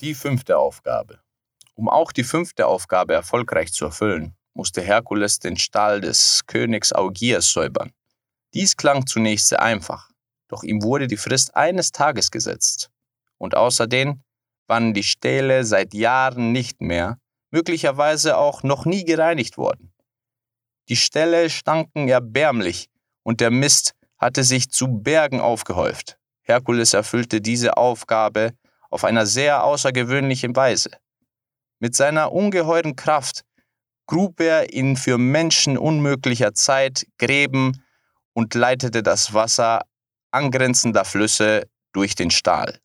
Die fünfte Aufgabe. Um auch die fünfte Aufgabe erfolgreich zu erfüllen, musste Herkules den Stall des Königs Augias säubern. Dies klang zunächst sehr einfach, doch ihm wurde die Frist eines Tages gesetzt. Und außerdem waren die Ställe seit Jahren nicht mehr, möglicherweise auch noch nie gereinigt worden. Die Ställe stanken erbärmlich und der Mist hatte sich zu Bergen aufgehäuft. Herkules erfüllte diese Aufgabe auf einer sehr außergewöhnlichen Weise. Mit seiner ungeheuren Kraft grub er in für Menschen unmöglicher Zeit Gräben und leitete das Wasser angrenzender Flüsse durch den Stahl.